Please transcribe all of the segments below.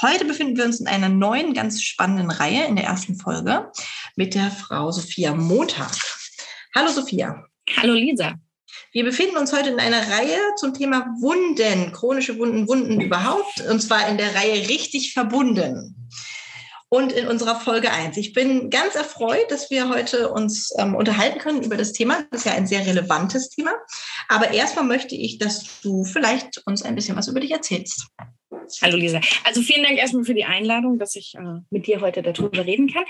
Heute befinden wir uns in einer neuen, ganz spannenden Reihe in der ersten Folge mit der Frau Sophia Montag. Hallo Sophia. Hallo Lisa. Wir befinden uns heute in einer Reihe zum Thema Wunden, chronische Wunden, Wunden überhaupt, und zwar in der Reihe richtig verbunden. Und in unserer Folge 1. Ich bin ganz erfreut, dass wir heute uns ähm, unterhalten können über das Thema. Das ist ja ein sehr relevantes Thema. Aber erstmal möchte ich, dass du vielleicht uns ein bisschen was über dich erzählst. Hallo Lisa. Also vielen Dank erstmal für die Einladung, dass ich äh, mit dir heute darüber reden kann.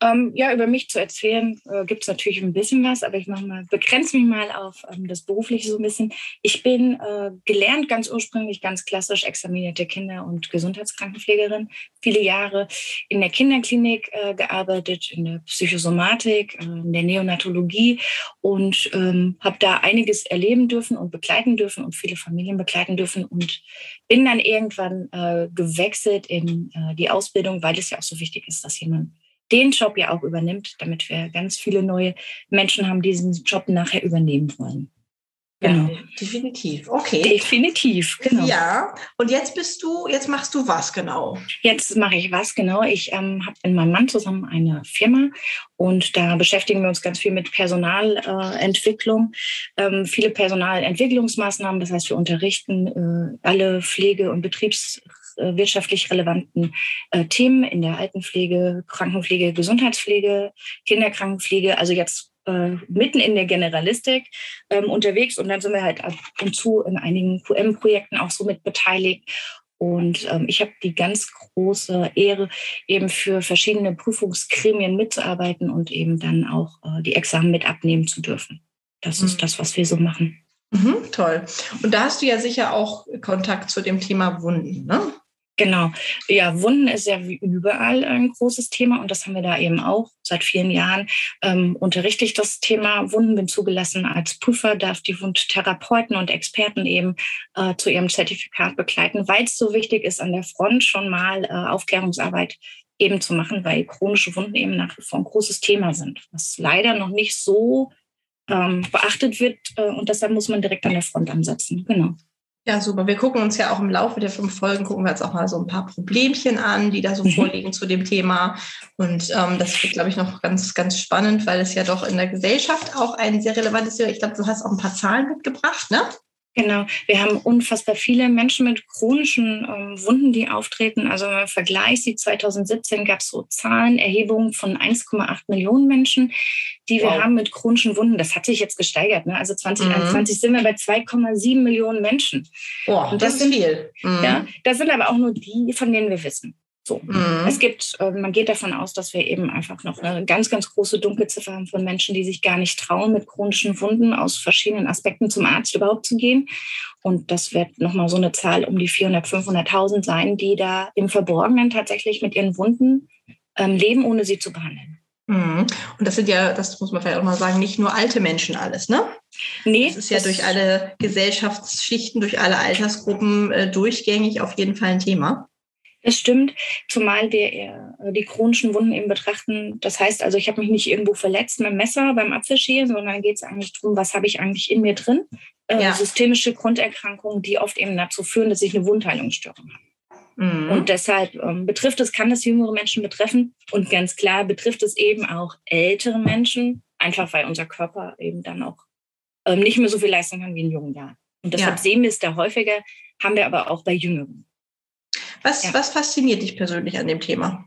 Ähm, ja, über mich zu erzählen äh, gibt es natürlich ein bisschen was, aber ich mache mal, begrenze mich mal auf ähm, das Berufliche so ein bisschen. Ich bin äh, gelernt, ganz ursprünglich, ganz klassisch examinierte Kinder- und Gesundheitskrankenpflegerin. Viele Jahre in der Kinderklinik äh, gearbeitet, in der Psychosomatik, äh, in der Neonatologie und ähm, habe da einiges erleben dürfen und begleiten dürfen und viele Familien begleiten dürfen und bin dann irgendwann äh, gewechselt in äh, die Ausbildung, weil es ja auch so wichtig ist, dass jemand den Job ja auch übernimmt, damit wir ganz viele neue Menschen haben, die diesen Job nachher übernehmen wollen. Genau. Ja, definitiv. Okay. Definitiv, genau. Ja, und jetzt bist du, jetzt machst du was genau? Jetzt mache ich was genau. Ich ähm, habe in meinem Mann zusammen eine Firma und da beschäftigen wir uns ganz viel mit Personalentwicklung, äh, ähm, viele Personalentwicklungsmaßnahmen. Das heißt, wir unterrichten äh, alle Pflege- und betriebswirtschaftlich relevanten äh, Themen in der Altenpflege, Krankenpflege, Gesundheitspflege, Kinderkrankenpflege. Also jetzt äh, mitten in der Generalistik ähm, unterwegs und dann sind wir halt ab und zu in einigen QM-Projekten auch so mit beteiligt. Und ähm, ich habe die ganz große Ehre, eben für verschiedene Prüfungsgremien mitzuarbeiten und eben dann auch äh, die Examen mit abnehmen zu dürfen. Das mhm. ist das, was wir so machen. Mhm, toll. Und da hast du ja sicher auch Kontakt zu dem Thema Wunden, ne? Genau. Ja, Wunden ist ja wie überall ein großes Thema und das haben wir da eben auch seit vielen Jahren. Ähm, unterrichte ich das Thema Wunden, bin zugelassen als Prüfer, darf die Wundtherapeuten und Experten eben äh, zu ihrem Zertifikat begleiten, weil es so wichtig ist, an der Front schon mal äh, Aufklärungsarbeit eben zu machen, weil chronische Wunden eben nach wie vor ein großes Thema sind, was leider noch nicht so ähm, beachtet wird äh, und deshalb muss man direkt an der Front ansetzen. Genau. Ja, super. Wir gucken uns ja auch im Laufe der fünf Folgen, gucken wir jetzt auch mal so ein paar Problemchen an, die da so mhm. vorliegen zu dem Thema. Und ähm, das wird, glaube ich, noch ganz, ganz spannend, weil es ja doch in der Gesellschaft auch ein sehr relevantes Thema. Ich glaube, du hast auch ein paar Zahlen mitgebracht, ne? Genau, wir haben unfassbar viele Menschen mit chronischen ähm, Wunden, die auftreten. Also im Vergleich sieht 2017 gab es so Zahlen, Erhebungen von 1,8 Millionen Menschen, die wir wow. haben mit chronischen Wunden. Das hat sich jetzt gesteigert. Ne? Also 2021 mhm. sind wir bei 2,7 Millionen Menschen. Boah, Und das, das sind, viel. Mhm. Ja, das sind aber auch nur die, von denen wir wissen. So. Mhm. Es gibt, äh, man geht davon aus, dass wir eben einfach noch eine ganz, ganz große Dunkelziffer haben von Menschen, die sich gar nicht trauen, mit chronischen Wunden aus verschiedenen Aspekten zum Arzt überhaupt zu gehen. Und das wird nochmal so eine Zahl um die 400, 500.000 sein, die da im Verborgenen tatsächlich mit ihren Wunden ähm, leben, ohne sie zu behandeln. Mhm. Und das sind ja, das muss man vielleicht auch mal sagen, nicht nur alte Menschen alles, ne? Nee. Das ist ja das durch alle Gesellschaftsschichten, durch alle Altersgruppen äh, durchgängig auf jeden Fall ein Thema. Das stimmt, zumal wir äh, die chronischen Wunden eben betrachten. Das heißt also, ich habe mich nicht irgendwo verletzt mit dem Messer beim Apfelschälen, sondern geht es eigentlich darum, was habe ich eigentlich in mir drin? Äh, ja. Systemische Grunderkrankungen, die oft eben dazu führen, dass ich eine Wundheilungsstörung habe. Mhm. Und deshalb ähm, betrifft es, kann es jüngere Menschen betreffen und ganz klar betrifft es eben auch ältere Menschen, einfach weil unser Körper eben dann auch ähm, nicht mehr so viel leisten kann wie in jungen Jahren. Und deshalb ja. sehen wir es da häufiger, haben wir aber auch bei Jüngeren. Was, ja. was fasziniert dich persönlich an dem Thema?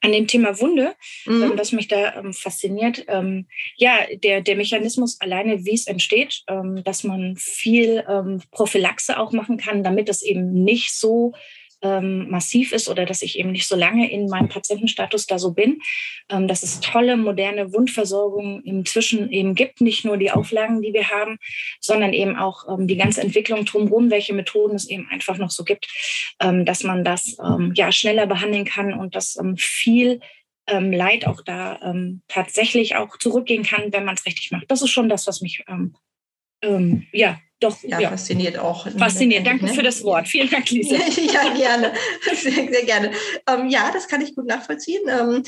An dem Thema Wunde, mhm. ähm, was mich da ähm, fasziniert, ähm, ja, der, der Mechanismus alleine, wie es entsteht, ähm, dass man viel ähm, Prophylaxe auch machen kann, damit es eben nicht so ähm, massiv ist oder dass ich eben nicht so lange in meinem Patientenstatus da so bin, ähm, dass es tolle, moderne Wundversorgung inzwischen eben gibt, nicht nur die Auflagen, die wir haben, sondern eben auch ähm, die ganze Entwicklung drumherum, welche Methoden es eben einfach noch so gibt, ähm, dass man das ähm, ja schneller behandeln kann und das ähm, viel Leid auch da tatsächlich auch zurückgehen kann, wenn man es richtig macht. Das ist schon das, was mich ja doch ja, ja, fasziniert auch. Fasziniert. Danke ne? für das Wort. Vielen Dank, Lisa. ja, gerne. Sehr, sehr gerne. Ähm, ja, das kann ich gut nachvollziehen. Ähm,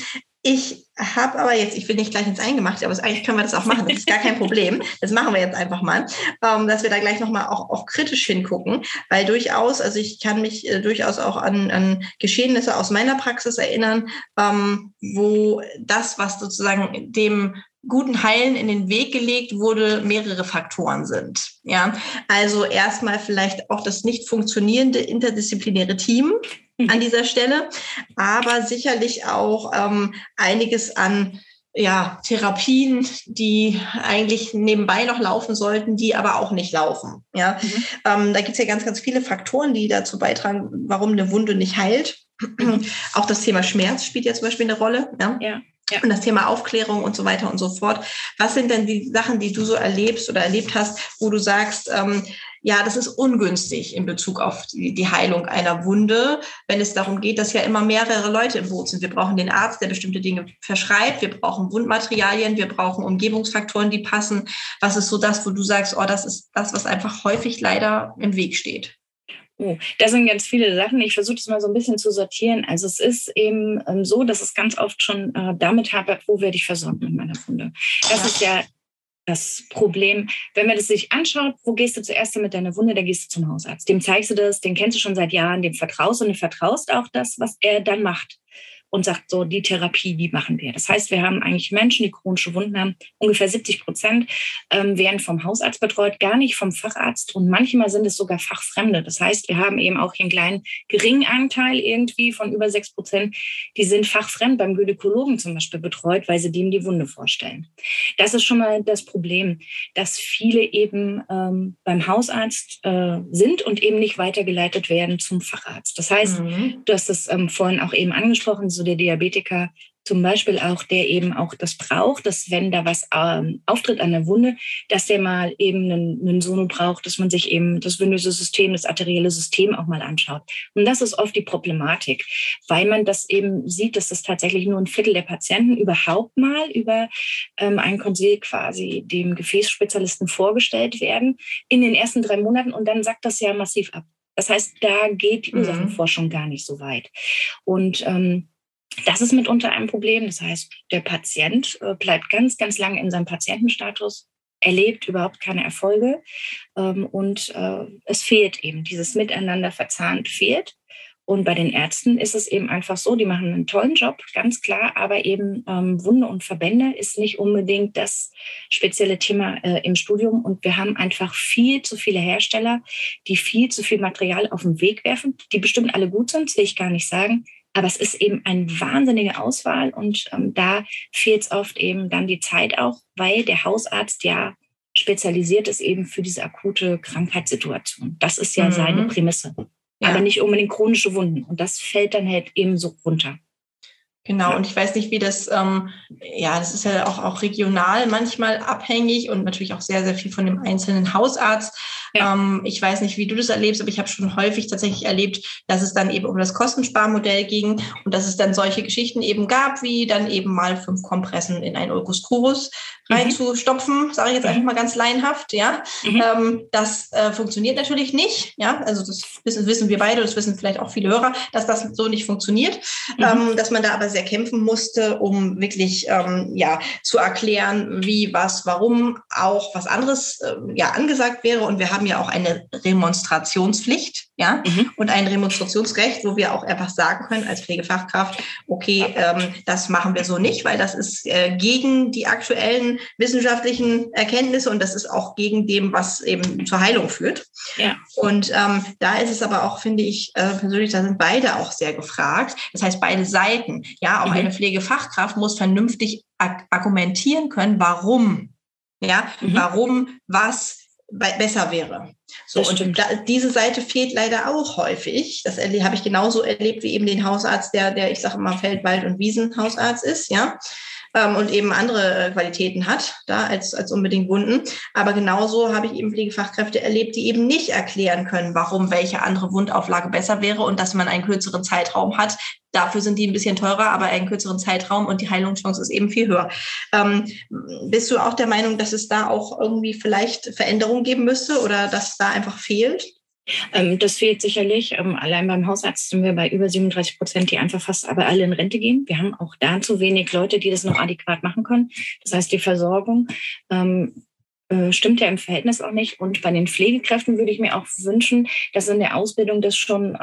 ich habe aber jetzt, ich will nicht gleich ins Eingemachte, aber eigentlich können wir das auch machen. Das ist gar kein Problem. Das machen wir jetzt einfach mal, ähm, dass wir da gleich nochmal auch, auch kritisch hingucken, weil durchaus, also ich kann mich äh, durchaus auch an, an Geschehnisse aus meiner Praxis erinnern, ähm, wo das, was sozusagen dem guten Heilen in den Weg gelegt wurde, mehrere Faktoren sind. Ja, also erstmal vielleicht auch das nicht funktionierende interdisziplinäre Team mhm. an dieser Stelle, aber sicherlich auch ähm, einiges an ja, Therapien, die eigentlich nebenbei noch laufen sollten, die aber auch nicht laufen. Ja, mhm. ähm, da gibt es ja ganz, ganz viele Faktoren, die dazu beitragen, warum eine Wunde nicht heilt. Mhm. Auch das Thema Schmerz spielt ja zum Beispiel eine Rolle. Ja. ja. Ja. Und das Thema Aufklärung und so weiter und so fort. Was sind denn die Sachen, die du so erlebst oder erlebt hast, wo du sagst, ähm, ja, das ist ungünstig in Bezug auf die, die, Heilung einer Wunde, wenn es darum geht, dass ja immer mehrere Leute im Boot sind. Wir brauchen den Arzt, der bestimmte Dinge verschreibt. Wir brauchen Wundmaterialien. Wir brauchen Umgebungsfaktoren, die passen. Was ist so das, wo du sagst, oh, das ist das, was einfach häufig leider im Weg steht? Oh, das sind ganz viele Sachen. Ich versuche das mal so ein bisschen zu sortieren. Also es ist eben ähm, so, dass es ganz oft schon äh, damit hapert, wo werde ich versorgt mit meiner Wunde. Das ja. ist ja das Problem. Wenn man das sich anschaut, wo gehst du zuerst mit deiner Wunde, da gehst du zum Hausarzt. Dem zeigst du das, den kennst du schon seit Jahren, dem vertraust und du vertraust auch das, was er dann macht und sagt so, die Therapie, die machen wir. Das heißt, wir haben eigentlich Menschen, die chronische Wunden haben, ungefähr 70 Prozent ähm, werden vom Hausarzt betreut, gar nicht vom Facharzt und manchmal sind es sogar Fachfremde. Das heißt, wir haben eben auch hier einen kleinen geringen Anteil irgendwie von über sechs Prozent, die sind fachfremd beim Gynäkologen zum Beispiel betreut, weil sie dem die Wunde vorstellen. Das ist schon mal das Problem, dass viele eben ähm, beim Hausarzt äh, sind und eben nicht weitergeleitet werden zum Facharzt. Das heißt, mhm. du hast es ähm, vorhin auch eben angesprochen, so der Diabetiker zum Beispiel auch, der eben auch das braucht, dass wenn da was ähm, auftritt an der Wunde, dass der mal eben einen, einen Sono braucht, dass man sich eben das venöse System, das arterielle System auch mal anschaut. Und das ist oft die Problematik, weil man das eben sieht, dass das tatsächlich nur ein Viertel der Patienten überhaupt mal über ähm, ein Konsil quasi dem Gefäßspezialisten vorgestellt werden in den ersten drei Monaten und dann sagt das ja massiv ab. Das heißt, da geht die mhm. Ursachenforschung gar nicht so weit. Und ähm, das ist mitunter ein Problem. Das heißt, der Patient äh, bleibt ganz, ganz lange in seinem Patientenstatus, erlebt überhaupt keine Erfolge ähm, und äh, es fehlt eben, dieses Miteinander verzahnt fehlt. Und bei den Ärzten ist es eben einfach so, die machen einen tollen Job, ganz klar, aber eben ähm, Wunde und Verbände ist nicht unbedingt das spezielle Thema äh, im Studium. Und wir haben einfach viel zu viele Hersteller, die viel zu viel Material auf den Weg werfen, die bestimmt alle gut sind, will ich gar nicht sagen, aber es ist eben eine wahnsinnige Auswahl und ähm, da fehlt es oft eben dann die Zeit auch, weil der Hausarzt ja spezialisiert ist eben für diese akute Krankheitssituation. Das ist ja mhm. seine Prämisse. Ja. Aber nicht unbedingt chronische Wunden. Und das fällt dann halt eben so runter. Genau, und ich weiß nicht, wie das, ähm, ja, das ist ja auch, auch regional manchmal abhängig und natürlich auch sehr, sehr viel von dem einzelnen Hausarzt. Ja. Ähm, ich weiß nicht, wie du das erlebst, aber ich habe schon häufig tatsächlich erlebt, dass es dann eben um das Kostensparmodell ging und dass es dann solche Geschichten eben gab, wie dann eben mal fünf Kompressen in ein Ulcus crurus mhm. reinzustopfen, sage ich jetzt einfach mal ganz laienhaft, ja. Mhm. Ähm, das äh, funktioniert natürlich nicht, ja. Also das wissen, wissen wir beide, das wissen vielleicht auch viele Hörer, dass das so nicht funktioniert, mhm. ähm, dass man da aber sehr kämpfen musste, um wirklich ähm, ja zu erklären, wie, was, warum auch was anderes äh, ja angesagt wäre. Und wir haben ja auch eine Remonstrationspflicht, ja, mhm. und ein Remonstrationsrecht, wo wir auch einfach sagen können als Pflegefachkraft, okay, ähm, das machen wir so nicht, weil das ist äh, gegen die aktuellen wissenschaftlichen Erkenntnisse und das ist auch gegen dem, was eben zur Heilung führt. Ja. Und ähm, da ist es aber auch, finde ich äh, persönlich, da sind beide auch sehr gefragt. Das heißt, beide Seiten. Ja, auch mhm. eine Pflegefachkraft muss vernünftig argumentieren können, warum. Ja, mhm. warum was besser wäre. So, und da, diese Seite fehlt leider auch häufig. Das habe ich genauso erlebt wie eben den Hausarzt, der, der ich sage immer Feld-, Wald- und Wiesenhausarzt ist, ja. Ähm, und eben andere Qualitäten hat, da als, als unbedingt Wunden. Aber genauso habe ich eben Pflegefachkräfte erlebt, die eben nicht erklären können, warum welche andere Wundauflage besser wäre und dass man einen kürzeren Zeitraum hat. Dafür sind die ein bisschen teurer, aber einen kürzeren Zeitraum und die Heilungschance ist eben viel höher. Ähm, bist du auch der Meinung, dass es da auch irgendwie vielleicht Veränderungen geben müsste oder dass da einfach fehlt? Ähm, das fehlt sicherlich. Ähm, allein beim Hausarzt sind wir bei über 37 Prozent, die einfach fast aber alle in Rente gehen. Wir haben auch da zu wenig Leute, die das noch adäquat machen können. Das heißt, die Versorgung ähm, äh, stimmt ja im Verhältnis auch nicht. Und bei den Pflegekräften würde ich mir auch wünschen, dass in der Ausbildung das schon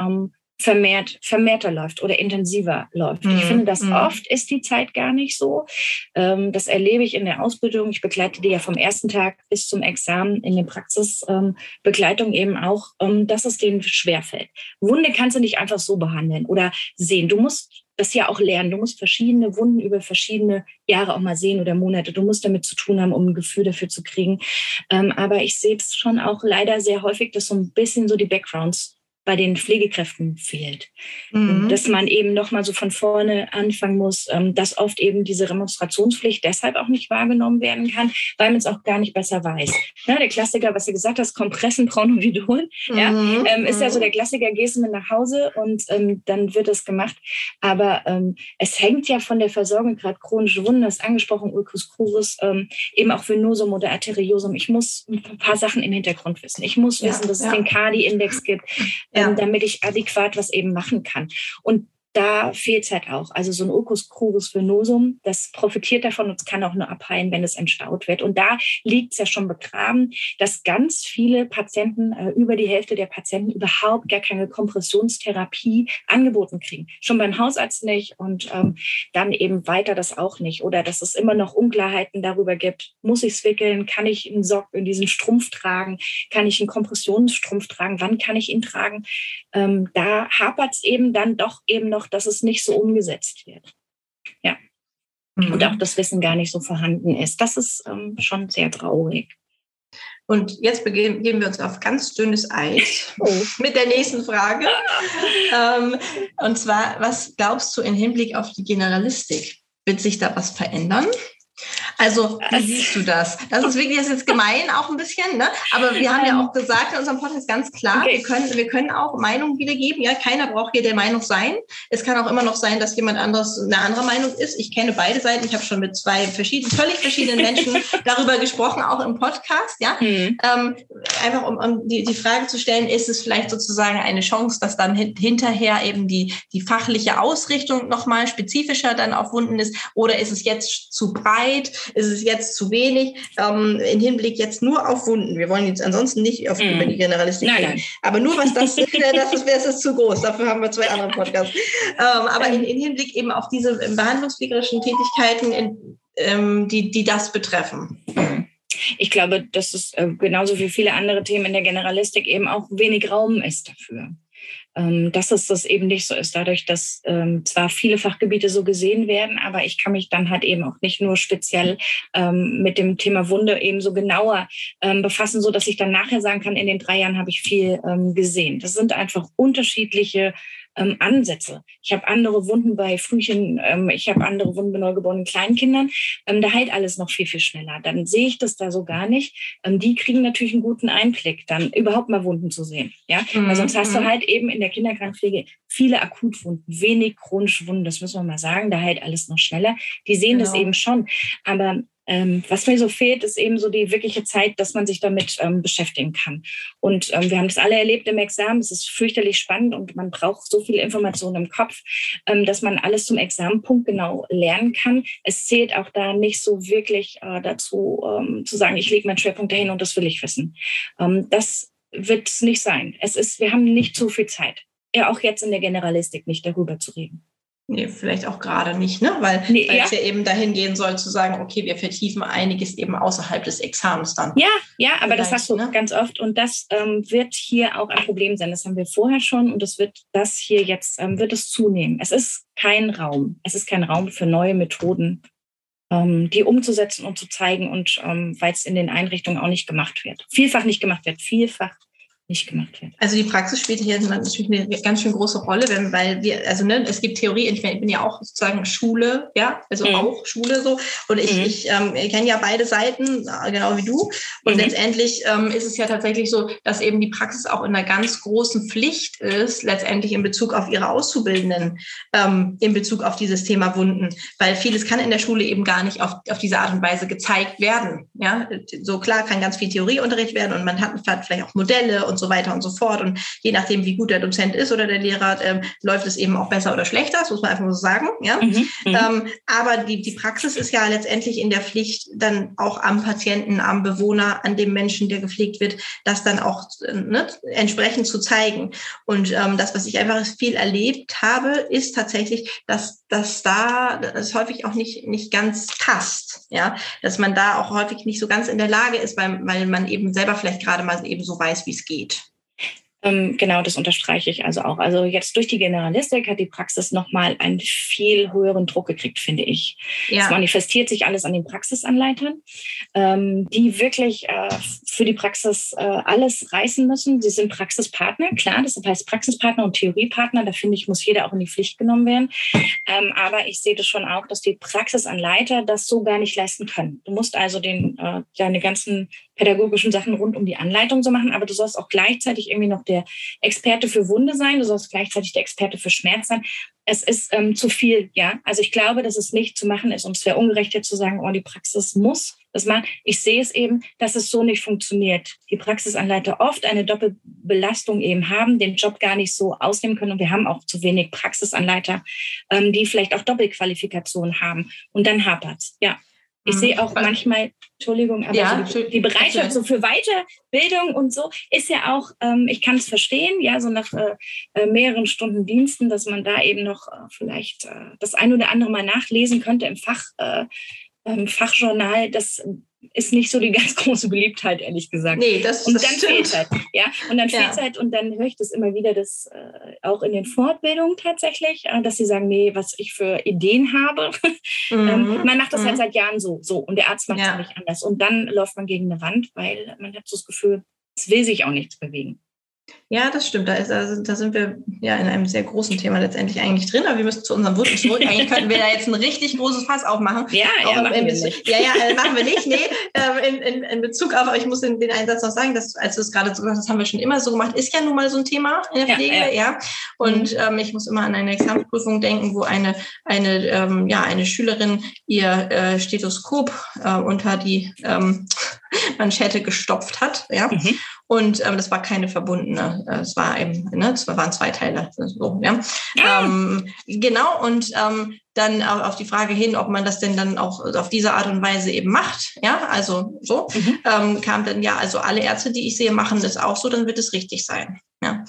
vermehrt, vermehrter läuft oder intensiver läuft. Mhm. Ich finde, dass mhm. oft ist die Zeit gar nicht so. Ähm, das erlebe ich in der Ausbildung. Ich begleite die ja vom ersten Tag bis zum Examen in der Praxisbegleitung ähm, eben auch, ähm, dass es denen schwerfällt. Wunde kannst du nicht einfach so behandeln oder sehen. Du musst das ja auch lernen. Du musst verschiedene Wunden über verschiedene Jahre auch mal sehen oder Monate. Du musst damit zu tun haben, um ein Gefühl dafür zu kriegen. Ähm, aber ich sehe es schon auch leider sehr häufig, dass so ein bisschen so die Backgrounds bei den Pflegekräften fehlt. Mhm. Dass man eben nochmal so von vorne anfangen muss, ähm, dass oft eben diese Remonstrationspflicht deshalb auch nicht wahrgenommen werden kann, weil man es auch gar nicht besser weiß. Ja, der Klassiker, was du gesagt hast, Kompressen, Pronovidol, mhm. ja, ähm, ist ja so mhm. der Klassiker, gehst du mit nach Hause und ähm, dann wird es gemacht. Aber ähm, es hängt ja von der Versorgung, gerade chronische Wunden, das angesprochen, Ulcus crurus, ähm, eben auch Venosum oder Arteriosum. Ich muss ein paar Sachen im Hintergrund wissen. Ich muss wissen, ja, dass ja. es den Cardi-Index gibt ja. ähm, damit ich adäquat was eben machen kann. Und da fehlt es halt auch. Also so ein Ulcus crurus venosum, das profitiert davon und es kann auch nur abheilen, wenn es entstaut wird. Und da liegt es ja schon begraben, dass ganz viele Patienten, äh, über die Hälfte der Patienten überhaupt gar keine Kompressionstherapie angeboten kriegen. Schon beim Hausarzt nicht und ähm, dann eben weiter das auch nicht. Oder dass es immer noch Unklarheiten darüber gibt, muss ich es wickeln, kann ich einen Sock in diesen Strumpf tragen, kann ich einen Kompressionsstrumpf tragen, wann kann ich ihn tragen. Ähm, da hapert es eben dann doch eben noch noch, dass es nicht so umgesetzt wird. Ja. Mhm. Und auch das Wissen gar nicht so vorhanden ist. Das ist ähm, schon sehr traurig. Und jetzt begeben wir uns auf ganz dünnes Eis oh. mit der nächsten Frage. ähm, und zwar, was glaubst du im Hinblick auf die Generalistik? Wird sich da was verändern? Also, wie siehst du das? Das ist wirklich das ist jetzt gemein auch ein bisschen, ne? Aber wir haben ja ähm. auch gesagt in unserem Podcast ganz klar, okay. wir, können, wir können auch Meinungen wiedergeben. Ja, keiner braucht hier der Meinung sein. Es kann auch immer noch sein, dass jemand anderes eine andere Meinung ist. Ich kenne beide Seiten. Ich habe schon mit zwei verschiedenen, völlig verschiedenen Menschen darüber gesprochen, auch im Podcast. Ja, mhm. ähm, einfach um, um die, die Frage zu stellen, ist es vielleicht sozusagen eine Chance, dass dann hinterher eben die, die fachliche Ausrichtung nochmal spezifischer dann auf Wunden ist? Oder ist es jetzt zu breit? Ist es jetzt zu wenig ähm, im Hinblick jetzt nur auf Wunden. Wir wollen jetzt ansonsten nicht auf mm. über die Generalistik nein, nein. Aber nur was das ist, das ist, das ist zu groß. Dafür haben wir zwei andere Podcasts. Ähm, aber in, in, Hinblick eben auf diese behandlungspflegerischen Tätigkeiten, in, ähm, die, die das betreffen. Ich glaube, dass es äh, genauso wie viele andere Themen in der Generalistik eben auch wenig Raum ist dafür ähm, dass es das eben nicht so ist, dadurch, dass ähm, zwar viele Fachgebiete so gesehen werden, aber ich kann mich dann halt eben auch nicht nur speziell ähm, mit dem Thema Wunde eben so genauer ähm, befassen, so dass ich dann nachher sagen kann, in den drei Jahren habe ich viel ähm, gesehen. Das sind einfach unterschiedliche ähm, Ansätze. Ich habe andere Wunden bei Frühchen, ähm, ich habe andere Wunden bei neugeborenen Kleinkindern. Ähm, da heilt alles noch viel, viel schneller. Dann sehe ich das da so gar nicht. Ähm, die kriegen natürlich einen guten Einblick, dann überhaupt mal Wunden zu sehen. Ja, mhm. weil sonst hast du mhm. halt eben in der Kinderkrankpflege viele Akutwunden, wenig chronische Wunden, das müssen wir mal sagen. Da heilt alles noch schneller. Die sehen genau. das eben schon. Aber ähm, was mir so fehlt, ist eben so die wirkliche Zeit, dass man sich damit ähm, beschäftigen kann. Und ähm, wir haben das alle erlebt im Examen. Es ist fürchterlich spannend und man braucht so viel Information im Kopf, ähm, dass man alles zum Examenpunkt genau lernen kann. Es zählt auch da nicht so wirklich äh, dazu, ähm, zu sagen, ich lege meinen Schwerpunkt dahin und das will ich wissen. Ähm, das wird es nicht sein. Es ist, wir haben nicht so viel Zeit. Ja, auch jetzt in der Generalistik nicht darüber zu reden. Nee, vielleicht auch gerade nicht, ne? Weil, nee, ja. es ja eben dahin gehen soll, zu sagen, okay, wir vertiefen einiges eben außerhalb des Examens dann. Ja, ja, aber das hast du ne? ganz oft und das ähm, wird hier auch ein Problem sein. Das haben wir vorher schon und das wird das hier jetzt, ähm, wird es zunehmen. Es ist kein Raum. Es ist kein Raum für neue Methoden, ähm, die umzusetzen und zu zeigen und ähm, weil es in den Einrichtungen auch nicht gemacht wird. Vielfach nicht gemacht wird, vielfach nicht gemacht wird. Also die Praxis spielt hier natürlich eine ganz schön große Rolle, wenn, weil wir, also ne, es gibt Theorie, ich bin ja auch sozusagen Schule, ja, also mhm. auch Schule so. Und ich, mhm. ich ähm, kenne ja beide Seiten, genau wie du. Und mhm. letztendlich ähm, ist es ja tatsächlich so, dass eben die Praxis auch in einer ganz großen Pflicht ist, letztendlich in Bezug auf ihre Auszubildenden, ähm, in Bezug auf dieses Thema Wunden. Weil vieles kann in der Schule eben gar nicht auf, auf diese Art und Weise gezeigt werden. Ja, so klar kann ganz viel Theorieunterricht werden und man hat, hat vielleicht auch Modelle und so weiter und so fort. Und je nachdem, wie gut der Dozent ist oder der Lehrer, ähm, läuft es eben auch besser oder schlechter. Das muss man einfach so sagen. Ja? Mhm, mhm, ähm, aber die, die Praxis ist ja letztendlich in der Pflicht, dann auch am Patienten, am Bewohner, an dem Menschen, der gepflegt wird, das dann auch ne, entsprechend zu zeigen. Und ähm, das, was ich einfach viel erlebt habe, ist tatsächlich, dass, dass da das häufig auch nicht, nicht ganz passt. Ja, dass man da auch häufig nicht so ganz in der Lage ist, weil, weil man eben selber vielleicht gerade mal eben so weiß, wie es geht. Ähm, genau, das unterstreiche ich also auch. Also jetzt durch die Generalistik hat die Praxis nochmal einen viel höheren Druck gekriegt, finde ich. Ja. Es manifestiert sich alles an den Praxisanleitern, ähm, die wirklich äh, für die Praxis äh, alles reißen müssen. Sie sind Praxispartner, klar, das heißt Praxispartner und Theoriepartner. Da finde ich, muss jeder auch in die Pflicht genommen werden. Ähm, aber ich sehe das schon auch, dass die Praxisanleiter das so gar nicht leisten können. Du musst also den, äh, deine ganzen pädagogischen Sachen rund um die Anleitung so machen, aber du sollst auch gleichzeitig irgendwie noch der Experte für Wunde sein, du sollst gleichzeitig der Experte für Schmerz sein. Es ist ähm, zu viel, ja. Also ich glaube, dass es nicht zu machen ist und es wäre ungerecht zu sagen, oh, die Praxis muss das machen. Ich sehe es eben, dass es so nicht funktioniert. Die Praxisanleiter oft eine Doppelbelastung eben haben, den Job gar nicht so ausnehmen können und wir haben auch zu wenig Praxisanleiter, ähm, die vielleicht auch Doppelqualifikation haben und dann hapert Ja. Ich sehe mhm. auch manchmal, Entschuldigung, aber ja, die, die, Bereitschaft so für Weiterbildung und so ist ja auch, ähm, ich kann es verstehen, ja, so nach äh, äh, mehreren Stunden Diensten, dass man da eben noch äh, vielleicht äh, das ein oder andere mal nachlesen könnte im Fach, äh, Fachjournal. Das ist nicht so die ganz große Beliebtheit, ehrlich gesagt. Nee, das, und das dann stimmt. fehlt halt, ja. Und dann ja. fehlt halt, und dann höre ich das immer wieder, dass äh, auch in den Fortbildungen tatsächlich, äh, dass sie sagen, nee, was ich für Ideen habe. Ähm, mhm. ähm, man macht das halt mhm. halt seit Jahren so, so. Und der Arzt macht es ja. nicht anders. Und dann läuft man gegen eine Wand, weil man hat so das Gefühl, es will sich auch nichts bewegen. Ja, das stimmt. Da, ist, also, da sind wir ja in einem sehr großen Thema letztendlich eigentlich drin. Aber wir müssen zu unserem Wunden zurück. Eigentlich könnten wir da jetzt ein richtig großes Fass aufmachen. Ja, ja, machen wir nicht. Ja, ja, äh, machen wir nicht. Nee, äh, in, in, in Bezug auf, aber ich muss den, den Einsatz noch sagen, dass, als du es gerade so gesagt hast, haben wir schon immer so gemacht, ist ja nun mal so ein Thema in der Pflege, ja. ja. ja. Und mhm. ähm, ich muss immer an eine Examensprüfung denken, wo eine, eine, ähm, ja, eine Schülerin ihr äh, Stethoskop äh, unter die ähm, Manschette gestopft hat. Ja. Mhm. Und ähm, das war keine verbundene, äh, es war eben, ne, es waren zwei Teile. So, ja. Ah. Ähm, genau, und ähm, dann auf die Frage hin, ob man das denn dann auch auf diese Art und Weise eben macht. Ja, also so mhm. ähm, kam dann ja, also alle Ärzte, die ich sehe, machen das auch so, dann wird es richtig sein. Ja.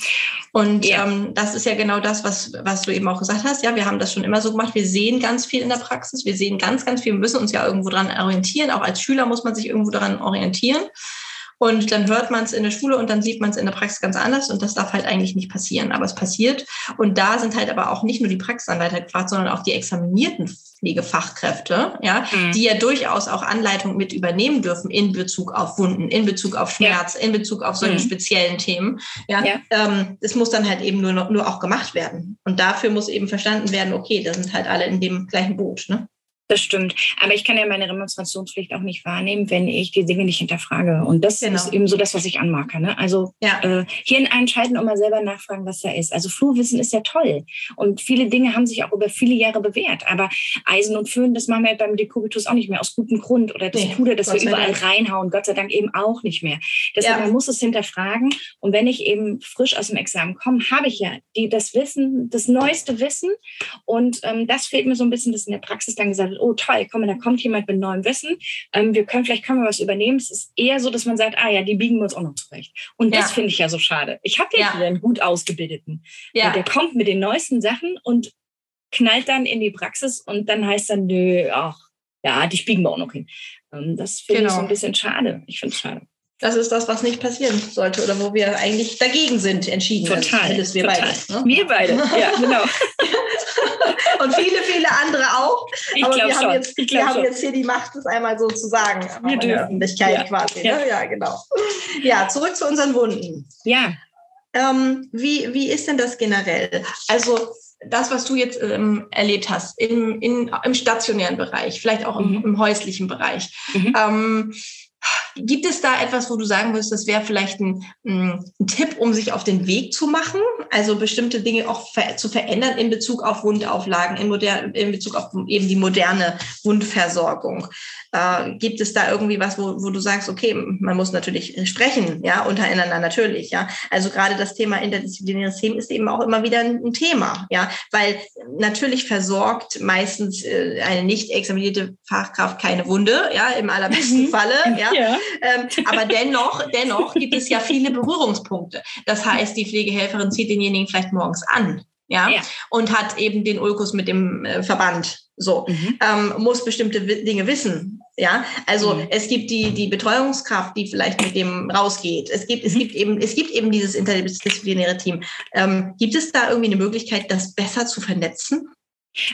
Und ja. Ähm, das ist ja genau das, was, was du eben auch gesagt hast. Ja, wir haben das schon immer so gemacht. Wir sehen ganz viel in der Praxis. Wir sehen ganz, ganz viel. Wir müssen uns ja irgendwo dran orientieren. Auch als Schüler muss man sich irgendwo daran orientieren. Und dann hört man es in der Schule und dann sieht man es in der Praxis ganz anders und das darf halt eigentlich nicht passieren. Aber es passiert. Und da sind halt aber auch nicht nur die Praxisanleiter gefragt, sondern auch die examinierten Pflegefachkräfte, ja, mhm. die ja durchaus auch Anleitung mit übernehmen dürfen in Bezug auf Wunden, in Bezug auf Schmerz, ja. in Bezug auf solche mhm. speziellen Themen. Ja, ja. Ähm, das muss dann halt eben nur, noch, nur auch gemacht werden. Und dafür muss eben verstanden werden, okay, da sind halt alle in dem gleichen Boot. Ne? Das stimmt. Aber ich kann ja meine Demonstrationspflicht auch nicht wahrnehmen, wenn ich die Dinge nicht hinterfrage. Und das genau. ist eben so das, was ich anmarke. Ne? Also ja. äh, Hirn einschalten und mal selber nachfragen, was da ist. Also Flurwissen ist ja toll. Und viele Dinge haben sich auch über viele Jahre bewährt. Aber Eisen und Föhn, das machen wir beim Dekubitus auch nicht mehr aus gutem Grund. Oder das nee, Puder, das wir überall Dank. reinhauen, Gott sei Dank eben auch nicht mehr. Deshalb, ja. man muss es hinterfragen. Und wenn ich eben frisch aus dem Examen komme, habe ich ja die, das Wissen, das neueste Wissen. Und ähm, das fehlt mir so ein bisschen, das in der Praxis dann gesagt oh toll, komm, da kommt jemand mit neuem Wissen, ähm, wir können, vielleicht können wir was übernehmen. Es ist eher so, dass man sagt, ah ja, die biegen wir uns auch noch zurecht. Und das ja. finde ich ja so schade. Ich habe ja, einen gut ausgebildeten. Ja. Der kommt mit den neuesten Sachen und knallt dann in die Praxis und dann heißt dann, nö, ach, ja, die biegen wir auch noch hin. Ähm, das finde genau. ich so ein bisschen schade. Ich finde es schade. Das ist das, was nicht passieren sollte oder wo wir eigentlich dagegen sind, entschieden. Total. Also, wir total. beide. Ne? Wir beide, ja, genau. Und viele andere auch. Ich aber wir, schon. haben jetzt, wir haben jetzt hier die Macht, das einmal so zu sagen. Wir in der Öffentlichkeit ja. quasi. Ja. Ne? ja, genau. Ja, zurück zu unseren Wunden. Ja. Ähm, wie, wie ist denn das generell? Also das, was du jetzt ähm, erlebt hast im, in, im stationären Bereich, vielleicht auch im, mhm. im häuslichen Bereich. Mhm. Ähm, Gibt es da etwas, wo du sagen würdest, das wäre vielleicht ein, ein, Tipp, um sich auf den Weg zu machen? Also bestimmte Dinge auch ver zu verändern in Bezug auf Wundauflagen, in, modern, in Bezug auf eben die moderne Wundversorgung. Äh, gibt es da irgendwie was, wo, wo du sagst, okay, man muss natürlich sprechen, ja, untereinander natürlich, ja. Also gerade das Thema interdisziplinäres Team ist eben auch immer wieder ein, ein Thema, ja, weil natürlich versorgt meistens äh, eine nicht examinierte Fachkraft keine Wunde, ja, im allerbesten mhm. Falle, ja. ja. Ähm, aber dennoch, dennoch gibt es ja viele Berührungspunkte. Das heißt, die Pflegehelferin zieht denjenigen vielleicht morgens an, ja, ja. und hat eben den Ulkus mit dem äh, Verband. So, mhm. ähm, muss bestimmte Dinge wissen. Ja, also mhm. es gibt die, die Betreuungskraft, die vielleicht mit dem rausgeht. Es gibt, mhm. es gibt eben, es gibt eben dieses interdisziplinäre Team. Ähm, gibt es da irgendwie eine Möglichkeit, das besser zu vernetzen?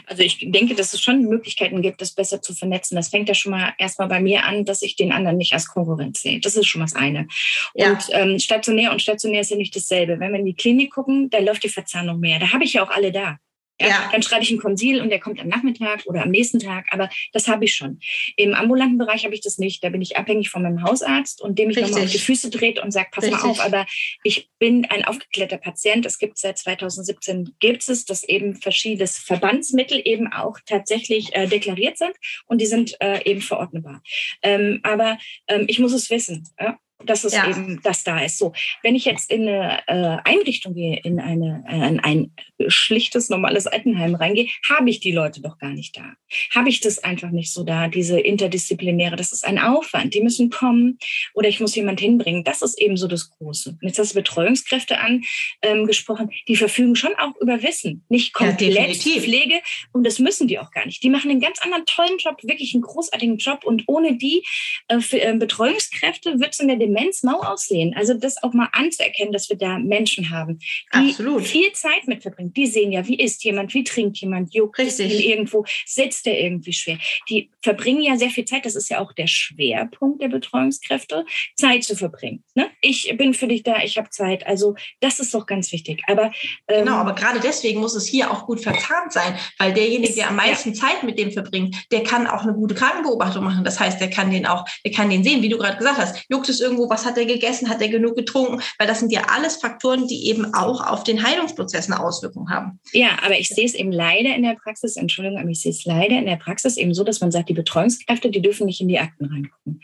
Also ich denke, dass es schon Möglichkeiten gibt, das besser zu vernetzen. Das fängt ja schon mal erstmal bei mir an, dass ich den anderen nicht als Konkurrenz sehe. Das ist schon mal das eine. Ja. Und ähm, stationär und stationär ist ja nicht dasselbe. Wenn wir in die Klinik gucken, da läuft die Verzahnung mehr. Da habe ich ja auch alle da. Ja. Dann schreibe ich ein Konsil und der kommt am Nachmittag oder am nächsten Tag, aber das habe ich schon. Im ambulanten Bereich habe ich das nicht. Da bin ich abhängig von meinem Hausarzt und dem ich nochmal auf die Füße dreht und sagt, pass Richtig. mal auf, aber ich bin ein aufgeklärter Patient. Es gibt seit 2017 gibt es, dass eben verschiedene Verbandsmittel eben auch tatsächlich äh, deklariert sind und die sind äh, eben verordnbar. Ähm, aber ähm, ich muss es wissen. Ja? Dass es ja. eben das da ist. So, wenn ich jetzt in eine äh, Einrichtung gehe, in eine äh, in ein schlichtes normales Altenheim reingehe, habe ich die Leute doch gar nicht da. Habe ich das einfach nicht so da, diese interdisziplinäre, das ist ein Aufwand. Die müssen kommen oder ich muss jemand hinbringen. Das ist eben so das Große. Und jetzt hast du Betreuungskräfte angesprochen, ähm, die verfügen schon auch über Wissen, nicht komplett ja, Pflege und das müssen die auch gar nicht. Die machen einen ganz anderen tollen Job, wirklich einen großartigen Job und ohne die äh, für, äh, Betreuungskräfte wird es in der Demenz mau aussehen. Also das auch mal anzuerkennen, dass wir da Menschen haben, die Absolut. viel Zeit mit verbringen. Die sehen ja, wie isst jemand, wie trinkt jemand, juckt irgendwo, sitzt der irgendwie schwer. Die verbringen ja sehr viel Zeit. Das ist ja auch der Schwerpunkt der Betreuungskräfte, Zeit zu verbringen. Ne? Ich bin für dich da, ich habe Zeit. Also das ist doch ganz wichtig. Aber ähm, genau, aber gerade deswegen muss es hier auch gut verzahnt sein, weil derjenige, der am meisten ja. Zeit mit dem verbringt, der kann auch eine gute Krankenbeobachtung machen. Das heißt, der kann den auch, der kann den sehen, wie du gerade gesagt hast. Juckt es irgendwo irgendwo, was hat er gegessen, hat er genug getrunken, weil das sind ja alles Faktoren, die eben auch auf den Heilungsprozess eine Auswirkung haben. Ja, aber ich sehe es eben leider in der Praxis, Entschuldigung, aber ich sehe es leider in der Praxis eben so, dass man sagt, die Betreuungskräfte, die dürfen nicht in die Akten reingucken.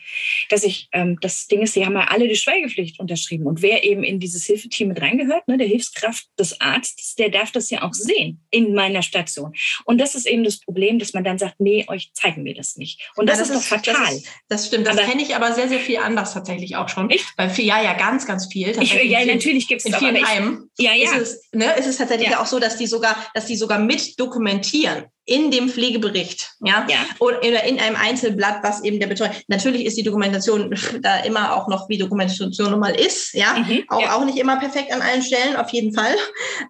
Dass ich, ähm, das Ding ist, sie haben ja alle die Schweigepflicht unterschrieben und wer eben in dieses Hilfeteam mit reingehört, ne, der Hilfskraft des Arztes, der darf das ja auch sehen in meiner Station. Und das ist eben das Problem, dass man dann sagt, nee, euch zeigen wir das nicht. Und das, ja, das ist, ist doch fatal. Das, ist, das stimmt, das kenne ich aber sehr, sehr viel anders tatsächlich auch schon. Echt? Bei ja, ja, ganz, ganz viel. Ich, ja, viel, natürlich gibt es in vielen Heimen. Ja, ja. Ist es, ne, ist es tatsächlich ja. auch so, dass die sogar, dass die sogar mit dokumentieren in dem Pflegebericht, ja, ja. oder in einem Einzelblatt, was eben der Betreuer. Natürlich ist die Dokumentation da immer auch noch, wie Dokumentation nun mal ist, ja, mhm, auch, ja. auch nicht immer perfekt an allen Stellen, auf jeden Fall.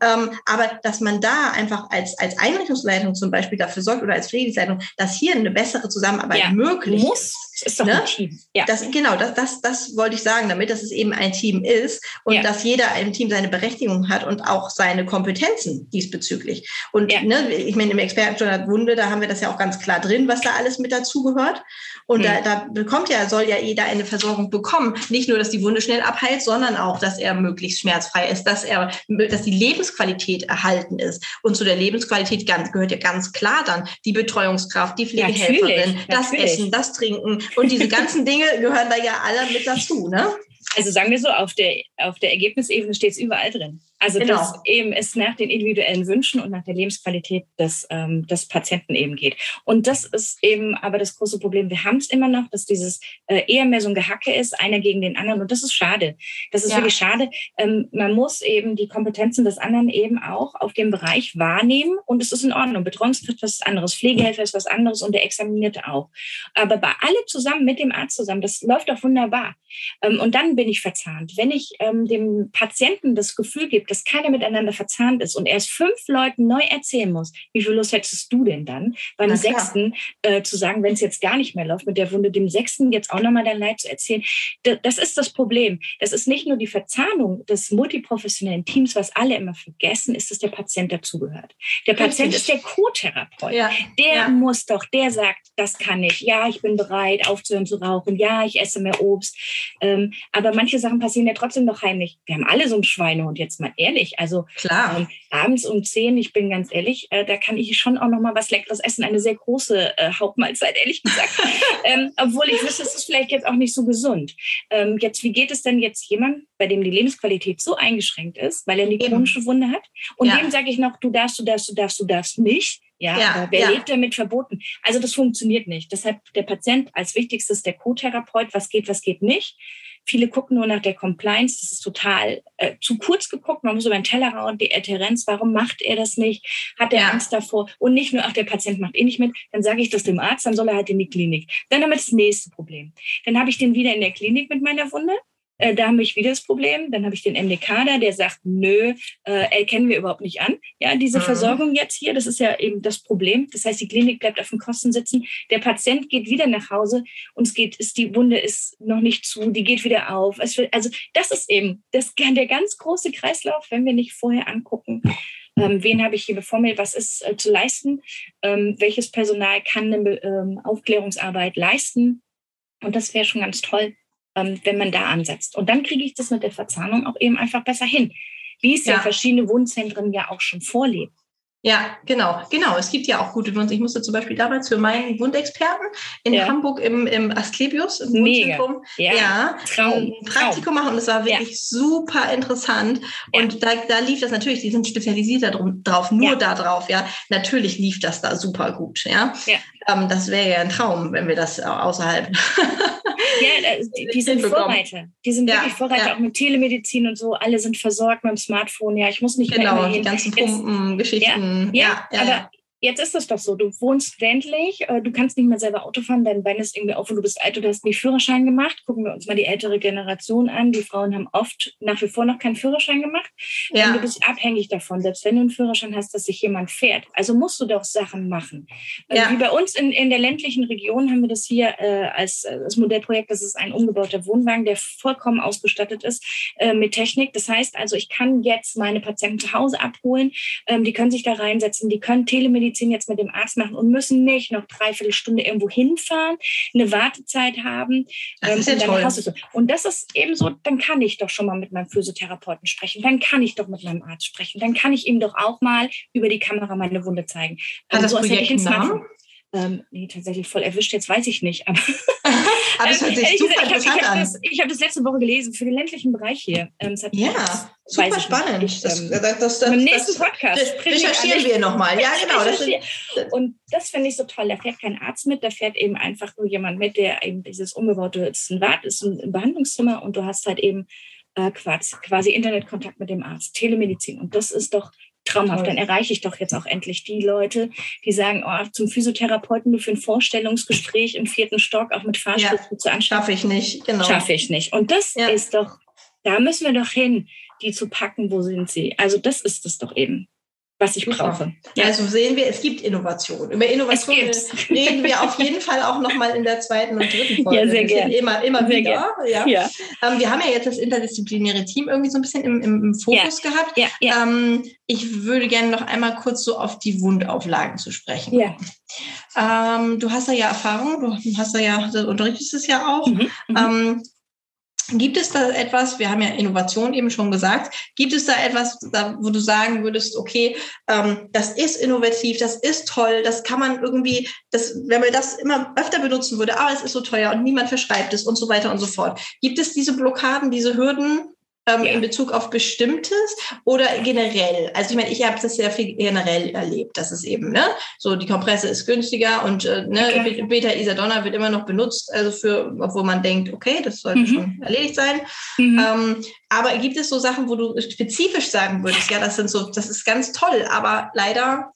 Ähm, aber dass man da einfach als, als Einrichtungsleitung zum Beispiel dafür sorgt oder als Pflegedienstleitung, dass hier eine bessere Zusammenarbeit ja. möglich muss. Ist. Doch ne? ein Team. Ja. Das, genau, das, das, das wollte ich sagen damit, dass es eben ein Team ist und dass jeder im Team seine Berechtigung hat und auch seine Kompetenzen diesbezüglich. Und ne, ich meine, im Experten Standard Wunde, da haben wir das ja auch ganz klar drin, was da alles mit dazugehört. Und mhm. da, da bekommt ja, soll ja jeder eine Versorgung bekommen. Nicht nur, dass die Wunde schnell abheilt, sondern auch, dass er möglichst schmerzfrei ist, dass er, dass die Lebensqualität erhalten ist. Und zu der Lebensqualität ganz, gehört ja ganz klar dann die Betreuungskraft, die Pflegehelferin, natürlich, das natürlich. Essen, das Trinken und diese ganzen Dinge gehören da ja alle mit dazu, ne? Also sagen wir so, auf der, auf der Ergebnisebene steht es überall drin. Also genau. dass eben es nach den individuellen Wünschen und nach der Lebensqualität des, ähm, des Patienten eben geht. Und das ist eben aber das große Problem. Wir haben es immer noch, dass dieses äh, eher mehr so ein Gehacke ist, einer gegen den anderen. Und das ist schade. Das ist ja. wirklich schade. Ähm, man muss eben die Kompetenzen des anderen eben auch auf dem Bereich wahrnehmen. Und es ist in Ordnung. Betreuungskraft ist was anderes, Pflegehelfer ist was anderes und der Examinierte auch. Aber bei alle zusammen mit dem Arzt zusammen, das läuft doch wunderbar. Ähm, und dann bin ich verzahnt. Wenn ich ähm, dem Patienten das Gefühl gebe, gibt, dass keiner miteinander verzahnt ist und erst fünf Leuten neu erzählen muss, wie viel Lust hättest du denn dann, beim sechsten äh, zu sagen, wenn es jetzt gar nicht mehr läuft mit der Wunde, dem sechsten jetzt auch nochmal dein Leid zu erzählen. das ist das Problem. Das ist nicht nur die Verzahnung des multiprofessionellen Teams, was alle immer vergessen, ist, dass der Patient dazugehört. Der Patient ist der Co-Therapeut. Ja. Der ja. muss doch, der sagt, das kann ich. Ja, ich bin bereit, aufzuhören zu rauchen. Ja, ich esse mehr Obst. Ähm, aber manche Sachen passieren ja trotzdem noch heimlich. Wir haben alle so ein Schweinehund, jetzt mal ehrlich. Also Klar. Ähm, abends um zehn, ich bin ganz ehrlich, äh, da kann ich schon auch noch mal was Leckeres essen. Eine sehr große äh, Hauptmahlzeit, ehrlich gesagt. ähm, obwohl ich wüsste, es ist vielleicht jetzt auch nicht so gesund. Ähm, jetzt, wie geht es denn jetzt jemand, bei dem die Lebensqualität so eingeschränkt ist, weil er eine chronische Wunde hat? Und ja. dem sage ich noch, du darfst, du darfst, du darfst, du darfst nicht. Ja, ja wer ja. lebt damit verboten? Also das funktioniert nicht. Deshalb der Patient als wichtigstes der Co-Therapeut, was geht, was geht nicht. Viele gucken nur nach der Compliance. Das ist total äh, zu kurz geguckt. Man muss über den Tellerrand, die Adherenz, warum macht er das nicht? Hat er ja. Angst davor? Und nicht nur, ach, der Patient macht eh nicht mit. Dann sage ich das dem Arzt, dann soll er halt in die Klinik. Dann haben wir das nächste Problem. Dann habe ich den wieder in der Klinik mit meiner Wunde. Äh, da habe ich wieder das Problem. Dann habe ich den MDK da, der sagt, nö, äh, erkennen wir überhaupt nicht an. Ja, diese mhm. Versorgung jetzt hier, das ist ja eben das Problem. Das heißt, die Klinik bleibt auf den Kosten sitzen. Der Patient geht wieder nach Hause und es geht, ist, die Wunde ist noch nicht zu, die geht wieder auf. Wird, also das ist eben das, der ganz große Kreislauf, wenn wir nicht vorher angucken. Ähm, wen habe ich hier bevor mir, was ist äh, zu leisten, ähm, welches Personal kann eine ähm, Aufklärungsarbeit leisten. Und das wäre schon ganz toll, ähm, wenn man da ansetzt. Und dann kriege ich das mit der Verzahnung auch eben einfach besser hin, wie es ja, ja verschiedene Wundzentren ja auch schon vorleben. Ja, genau, genau. Es gibt ja auch gute Wunden. Ich musste zum Beispiel damals für meinen Wundexperten in ja. Hamburg im, im Asklepios, im Wundzentrum, ja. ja, Traum, ein Praktikum machen und es war wirklich ja. super interessant. Und da, da lief das natürlich, die sind spezialisiert darauf, nur da drauf, ja. Natürlich lief das da super gut, ja. Ähm, das wäre ja ein Traum, wenn wir das außerhalb Ja, äh, die, die sind Vorreiter. Die sind ja, wirklich Vorreiter, ja. auch mit Telemedizin und so. Alle sind versorgt mit dem Smartphone. Ja, ich muss nicht genau, mehr hin. die ganzen Pumpen-Geschichten. Ja, ja, aber Jetzt ist es doch so, du wohnst ländlich, äh, du kannst nicht mehr selber Auto fahren, dein Bein ist irgendwie auf und du bist alt, du hast nie Führerschein gemacht. Gucken wir uns mal die ältere Generation an. Die Frauen haben oft nach wie vor noch keinen Führerschein gemacht. Ja. Und du bist abhängig davon, selbst wenn du einen Führerschein hast, dass sich jemand fährt. Also musst du doch Sachen machen. Äh, ja. Wie bei uns in, in der ländlichen Region haben wir das hier äh, als äh, das Modellprojekt, das ist ein umgebauter Wohnwagen, der vollkommen ausgestattet ist äh, mit Technik. Das heißt also, ich kann jetzt meine Patienten zu Hause abholen, ähm, die können sich da reinsetzen, die können Telemedizin Medizin jetzt mit dem Arzt machen und müssen nicht noch dreiviertel Stunde irgendwo hinfahren, eine Wartezeit haben. Das ähm, ist ja toll. So. Und das ist eben so, dann kann ich doch schon mal mit meinem Physiotherapeuten sprechen, dann kann ich doch mit meinem Arzt sprechen, dann kann ich ihm doch auch mal über die Kamera meine Wunde zeigen. Hat also, das so, Projekt Namen? Ähm, nee, tatsächlich voll erwischt, jetzt weiß ich nicht. Aber, aber es hört sich super gesagt, ich hab, ich hab Das, hab das letzte Woche gelesen für den ländlichen Bereich hier. Ähm, ja, super spannend. Ich, das, ähm, das, das, Im nächsten Podcast recherchieren wir nochmal. Ja, genau. Das und das finde ich so toll. Da fährt kein Arzt mit, da fährt eben einfach nur jemand mit, der eben dieses umgebaute, ist ein Bad, ist ein Behandlungszimmer und du hast halt eben äh, quasi, quasi Internetkontakt mit dem Arzt, Telemedizin. Und das ist doch traumhaft. Dann erreiche ich doch jetzt auch endlich die Leute, die sagen, oh, zum Physiotherapeuten nur für ein Vorstellungsgespräch im vierten Stock, auch mit Fahrstufen ja, zu anschauen. Schaffe ich nicht, genau. Schaffe ich nicht. Und das ja. ist doch, da müssen wir doch hin, die zu packen, wo sind sie? Also das ist es doch eben was ich brauche. Ja. Also sehen wir, es gibt Innovation. Über Innovation reden wir auf jeden Fall auch nochmal in der zweiten und dritten Folge. Ja, sehr gerne. Immer, immer sehr wieder. Ja. ja. Ähm, wir haben ja jetzt das interdisziplinäre Team irgendwie so ein bisschen im, im, im Fokus ja. gehabt. Ja. Ja. Ähm, ich würde gerne noch einmal kurz so auf die Wundauflagen zu sprechen. Ja. Ähm, du hast da ja Erfahrung, du hast da ja, du unterrichtest es ja auch. Mhm. Mhm. Gibt es da etwas, wir haben ja Innovation eben schon gesagt, gibt es da etwas, wo du sagen würdest, okay, ähm, das ist innovativ, das ist toll, das kann man irgendwie, das, wenn man das immer öfter benutzen würde, aber es ist so teuer und niemand verschreibt es und so weiter und so fort. Gibt es diese Blockaden, diese Hürden, ähm, ja. in Bezug auf Bestimmtes oder generell? Also ich meine, ich habe das sehr viel generell erlebt, dass es eben, ne, so die Kompresse ist günstiger und äh, ne, okay. Beta-Isadonna wird immer noch benutzt, also für, obwohl man denkt, okay, das sollte mhm. schon erledigt sein. Mhm. Ähm, aber gibt es so Sachen, wo du spezifisch sagen würdest, ja, das sind so, das ist ganz toll, aber leider,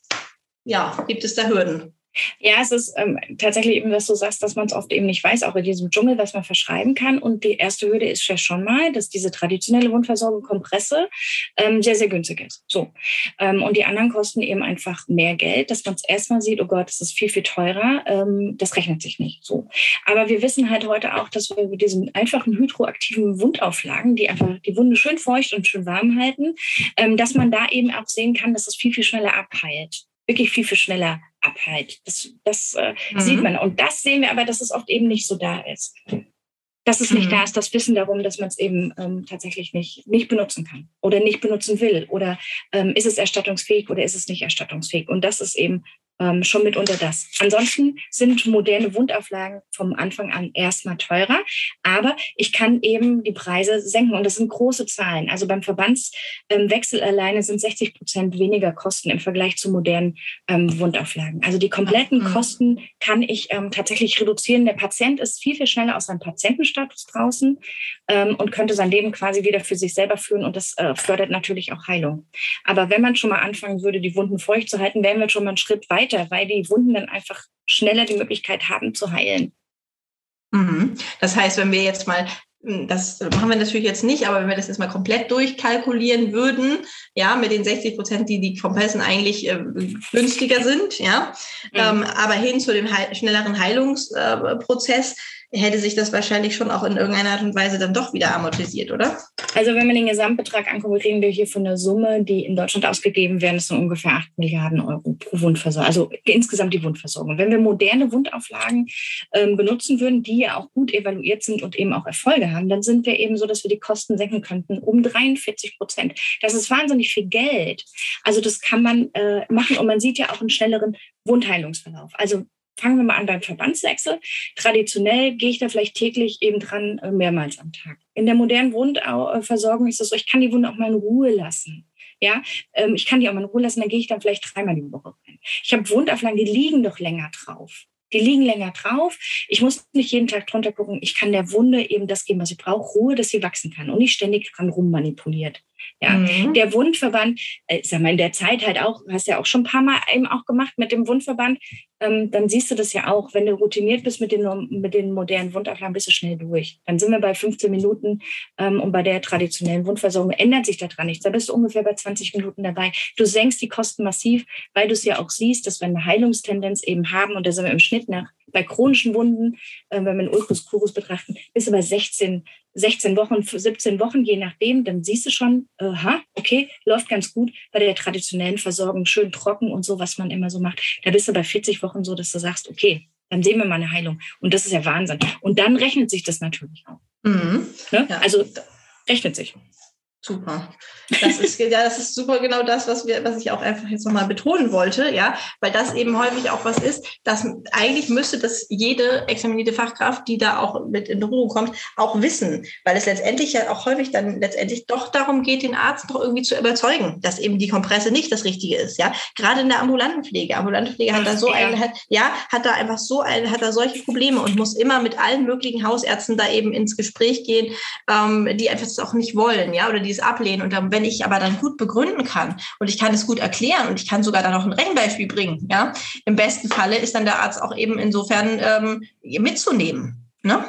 ja, gibt es da Hürden? Ja, es ist ähm, tatsächlich eben, was du sagst, dass man es oft eben nicht weiß, auch in diesem Dschungel, was man verschreiben kann. Und die erste Hürde ist ja schon mal, dass diese traditionelle Wundversorgung Kompresse ähm, sehr, sehr günstig ist. So. Ähm, und die anderen kosten eben einfach mehr Geld, dass man es erstmal sieht, oh Gott, das ist viel, viel teurer. Ähm, das rechnet sich nicht so. Aber wir wissen halt heute auch, dass wir mit diesen einfachen hydroaktiven Wundauflagen, die einfach die Wunde schön feucht und schön warm halten, ähm, dass man da eben auch sehen kann, dass es viel, viel schneller abheilt wirklich viel, viel schneller abhält. Das, das äh, mhm. sieht man. Und das sehen wir aber, dass es oft eben nicht so da ist. Dass es mhm. nicht da ist, das Wissen darum, dass man es eben ähm, tatsächlich nicht, nicht benutzen kann oder nicht benutzen will. Oder ähm, ist es erstattungsfähig oder ist es nicht erstattungsfähig? Und das ist eben ähm, schon mitunter das. Ansonsten sind moderne Wundauflagen vom Anfang an erstmal teurer, aber ich kann eben die Preise senken und das sind große Zahlen. Also beim Verbandswechsel ähm, alleine sind 60 Prozent weniger Kosten im Vergleich zu modernen ähm, Wundauflagen. Also die kompletten mhm. Kosten kann ich ähm, tatsächlich reduzieren. Der Patient ist viel, viel schneller aus seinem Patientenstatus draußen ähm, und könnte sein Leben quasi wieder für sich selber führen und das äh, fördert natürlich auch Heilung. Aber wenn man schon mal anfangen würde, die Wunden feucht zu halten, wären wir schon mal einen Schritt weiter weiter, weil die Wunden dann einfach schneller die Möglichkeit haben zu heilen. Mhm. Das heißt, wenn wir jetzt mal hm, das machen wir natürlich jetzt nicht, aber wenn wir das jetzt mal komplett durchkalkulieren würden, ja, mit den 60 Prozent, die die Kompressen eigentlich äh, günstiger sind, ja, mhm. ähm, aber hin zu dem heil schnelleren Heilungsprozess, äh, hätte sich das wahrscheinlich schon auch in irgendeiner Art und Weise dann doch wieder amortisiert, oder? Also wenn man den Gesamtbetrag anguckt, reden wir hier von einer Summe, die in Deutschland ausgegeben werden, das sind ungefähr 8 Milliarden Euro pro Wundversorgung, also insgesamt die Wundversorgung. Wenn wir moderne Wundauflagen ähm, benutzen würden, die ja auch gut evaluiert sind und eben auch Erfolge haben, dann sind wir eben so, dass wir die Kosten senken könnten um 43 Prozent. Das ist wahnsinnig viel Geld. Also das kann man äh, machen und man sieht ja auch einen schnelleren Wundheilungsverlauf. Also fangen wir mal an beim Verbandswechsel. Traditionell gehe ich da vielleicht täglich eben dran, äh, mehrmals am Tag. In der modernen Wundversorgung ist es so, ich kann die Wunde auch mal in Ruhe lassen. Ja, ähm, ich kann die auch mal in Ruhe lassen, dann gehe ich dann vielleicht dreimal die Woche rein. Ich habe Wundauflagen, die liegen doch länger drauf. Die liegen länger drauf. Ich muss nicht jeden Tag drunter gucken. Ich kann der Wunde eben das geben, was sie braucht, Ruhe, dass sie wachsen kann und nicht ständig dran rummanipuliert. Ja, mhm. der Wundverband, äh, sag mal, in der Zeit halt auch, hast ja auch schon ein paar Mal eben auch gemacht mit dem Wundverband, ähm, dann siehst du das ja auch. Wenn du routiniert bist mit den, mit den modernen Wundauflagen, bist du schnell durch. Dann sind wir bei 15 Minuten ähm, und bei der traditionellen Wundversorgung ändert sich daran nichts. Da bist du ungefähr bei 20 Minuten dabei. Du senkst die Kosten massiv, weil du es ja auch siehst, dass wir eine Heilungstendenz eben haben und da sind wir im Schnitt nach bei chronischen Wunden, äh, wenn wir den Ulcus crurus betrachten, bis über 16, 16 Wochen, 17 Wochen, je nachdem, dann siehst du schon, aha, okay, läuft ganz gut. Bei der traditionellen Versorgung schön trocken und so, was man immer so macht. Da bist du bei 40 Wochen so, dass du sagst, okay, dann sehen wir mal eine Heilung. Und das ist ja Wahnsinn. Und dann rechnet sich das natürlich auch. Mhm. Ne? Ja. Also rechnet sich. Super. Das ist, ja, das ist super genau das, was wir, was ich auch einfach jetzt nochmal betonen wollte, ja, weil das eben häufig auch was ist, dass eigentlich müsste das jede examinierte Fachkraft, die da auch mit in Berührung kommt, auch wissen, weil es letztendlich ja auch häufig dann letztendlich doch darum geht, den Arzt doch irgendwie zu überzeugen, dass eben die Kompresse nicht das Richtige ist, ja. Gerade in der ambulanten Pflege. Ambulante Pflege hat da so ein, hat, ja, hat da einfach so ein, hat da solche Probleme und muss immer mit allen möglichen Hausärzten da eben ins Gespräch gehen, ähm, die einfach das auch nicht wollen, ja, oder die es ablehnen. Und wenn ich aber dann gut begründen kann und ich kann es gut erklären und ich kann sogar dann auch ein Rechenbeispiel bringen, ja, im besten Falle ist dann der Arzt auch eben insofern ähm, mitzunehmen. Ne?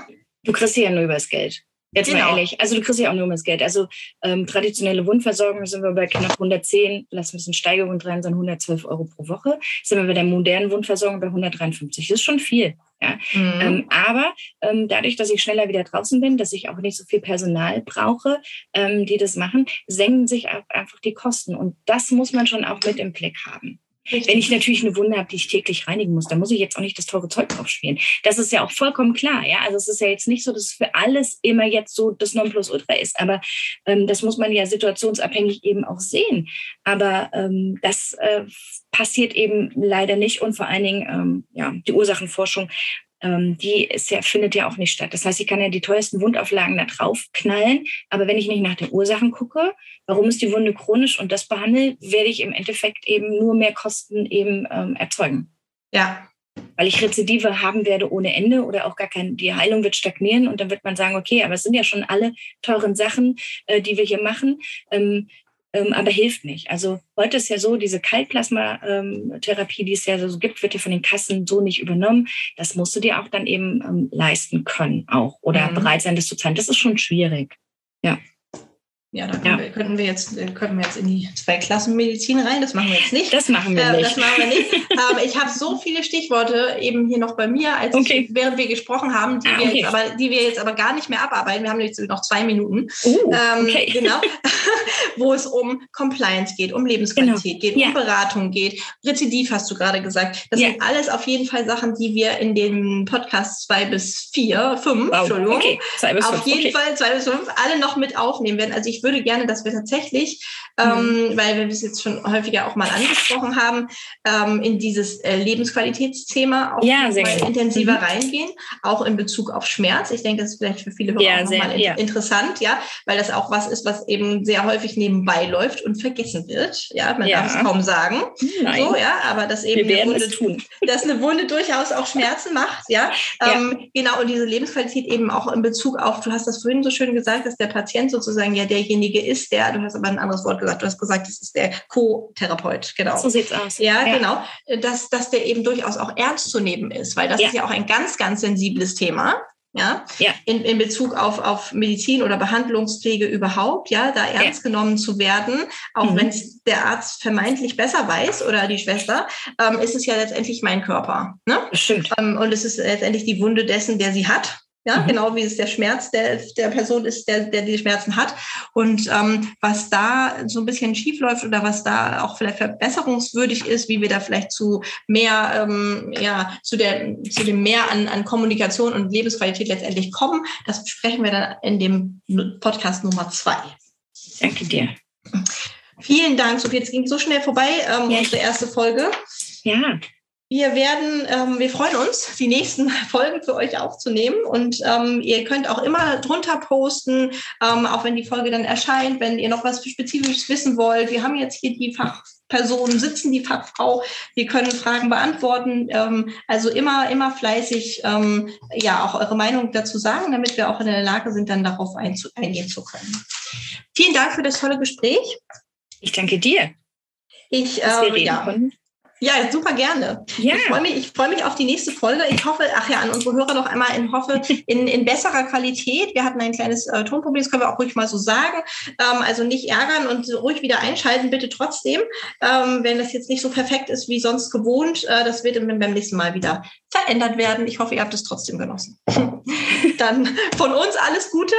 Du kriegst ja nur übers Geld. Jetzt genau. mal ehrlich. Also du kriegst ja auch nur das Geld. Also ähm, traditionelle Wundversorgung sind wir bei knapp 110, lass ein bisschen Steigerung drin, sind 112 Euro pro Woche. Sind wir bei der modernen Wundversorgung bei 153. Das ist schon viel. Ja? Mhm. Ähm, aber ähm, dadurch, dass ich schneller wieder draußen bin, dass ich auch nicht so viel Personal brauche, ähm, die das machen, senken sich auch einfach die Kosten. Und das muss man schon auch mit im Blick haben. Wenn ich natürlich eine Wunde habe, die ich täglich reinigen muss, dann muss ich jetzt auch nicht das teure Zeug drauf spielen. Das ist ja auch vollkommen klar. Ja, also es ist ja jetzt nicht so, dass es für alles immer jetzt so das Nonplusultra ist. Aber ähm, das muss man ja situationsabhängig eben auch sehen. Aber ähm, das äh, passiert eben leider nicht und vor allen Dingen ähm, ja die Ursachenforschung ähm, die ist ja, findet ja auch nicht statt. Das heißt, ich kann ja die teuersten Wundauflagen da drauf knallen, aber wenn ich nicht nach den Ursachen gucke, warum ist die Wunde chronisch und das behandle, werde ich im Endeffekt eben nur mehr Kosten eben ähm, erzeugen. Ja. Weil ich Rezidive haben werde ohne Ende oder auch gar kein, die Heilung wird stagnieren und dann wird man sagen, okay, aber es sind ja schon alle teuren Sachen, äh, die wir hier machen. Ähm, ähm, aber hilft nicht. Also heute ist ja so, diese Kaltplasma-Therapie, die es ja so gibt, wird ja von den Kassen so nicht übernommen. Das musst du dir auch dann eben ähm, leisten können auch oder mhm. bereit sein, das zu zahlen. Das ist schon schwierig. Ja. Ja, da ja. Wir, könnten wir jetzt, äh, könnten wir jetzt in die zwei Klassen Medizin rein. Das machen wir jetzt nicht. Das machen wir äh, nicht. Das machen wir nicht. ähm, ich habe so viele Stichworte eben hier noch bei mir, als okay. ich, während wir gesprochen haben, die, ah, okay. wir jetzt aber, die wir jetzt aber gar nicht mehr abarbeiten. Wir haben jetzt noch zwei Minuten. Uh, ähm, okay. Genau. wo es um Compliance geht, um Lebensqualität genau. geht, um Beratung geht. Rezidiv hast du gerade gesagt. Das ja. sind alles auf jeden Fall Sachen, die wir in den Podcasts zwei bis vier, fünf, wow. Entschuldigung. Okay. Zwei bis auf fünf. jeden Fall zwei bis fünf alle noch mit aufnehmen werden. Also ich ich würde gerne, dass wir tatsächlich, ähm, mhm. weil wir das jetzt schon häufiger auch mal angesprochen haben, ähm, in dieses äh, Lebensqualitätsthema auch ja, intensiver mhm. reingehen, auch in Bezug auf Schmerz. Ich denke, das ist vielleicht für viele Hörer ja, auch nochmal ja. interessant, ja, weil das auch was ist, was eben sehr häufig nebenbei läuft und vergessen wird. Ja, man ja. darf es kaum sagen. Nein. So, ja, aber das eben wir eine Wunde, tun. dass eine Wunde durchaus auch Schmerzen macht, ja. Ähm, genau, und diese Lebensqualität eben auch in Bezug auf, du hast das vorhin so schön gesagt, dass der Patient sozusagen ja der derjenige ist, der, du hast aber ein anderes Wort gesagt, du hast gesagt, das ist der Co-Therapeut, genau. So sieht's aus. Ja, ja, genau. Dass, dass der eben durchaus auch ernst zu nehmen ist, weil das ja. ist ja auch ein ganz, ganz sensibles Thema. Ja, ja. In, in Bezug auf, auf Medizin oder Behandlungspflege überhaupt, ja, da ernst ja. genommen zu werden, auch mhm. wenn der Arzt vermeintlich besser weiß oder die Schwester, ähm, ist es ja letztendlich mein Körper. Ne? Stimmt. Ähm, und es ist letztendlich die Wunde dessen, der sie hat. Ja, mhm. genau wie es der Schmerz der, der Person ist, der, der die Schmerzen hat. Und ähm, was da so ein bisschen schief läuft oder was da auch vielleicht verbesserungswürdig ist, wie wir da vielleicht zu mehr, ähm, ja, zu, der, zu dem Mehr an, an Kommunikation und Lebensqualität letztendlich kommen, das besprechen wir dann in dem Podcast Nummer zwei. Danke dir. Vielen Dank, Sophie. Jetzt ging so schnell vorbei, ähm, ja. unsere erste Folge. Ja. Wir werden, ähm, wir freuen uns, die nächsten Folgen für euch aufzunehmen und ähm, ihr könnt auch immer drunter posten, ähm, auch wenn die Folge dann erscheint, wenn ihr noch was Spezifisches wissen wollt. Wir haben jetzt hier die Fachpersonen sitzen, die Fachfrau. Wir können Fragen beantworten. Ähm, also immer, immer fleißig, ähm, ja, auch eure Meinung dazu sagen, damit wir auch in der Lage sind, dann darauf eingehen zu können. Vielen Dank für das tolle Gespräch. Ich danke dir. Ich, ähm, ja. Können. Ja, super gerne. Ja. Ich freue mich, ich freue mich auf die nächste Folge. Ich hoffe, ach ja, an unsere Hörer noch einmal in hoffe, in, in besserer Qualität. Wir hatten ein kleines äh, Tonproblem, das können wir auch ruhig mal so sagen. Ähm, also nicht ärgern und ruhig wieder einschalten, bitte trotzdem. Ähm, wenn das jetzt nicht so perfekt ist wie sonst gewohnt, äh, das wird beim nächsten Mal wieder verändert werden. Ich hoffe, ihr habt es trotzdem genossen. Dann von uns alles Gute.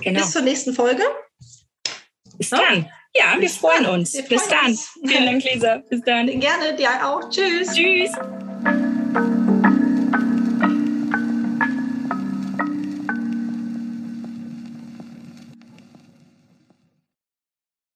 Genau. Bis zur nächsten Folge. Bis dann. Ja, wir Bis freuen uns. Wir Bis freuen dann. Uns. Vielen Dank, Lisa. Bis dann. Gerne, dir auch. Tschüss. Tschüss.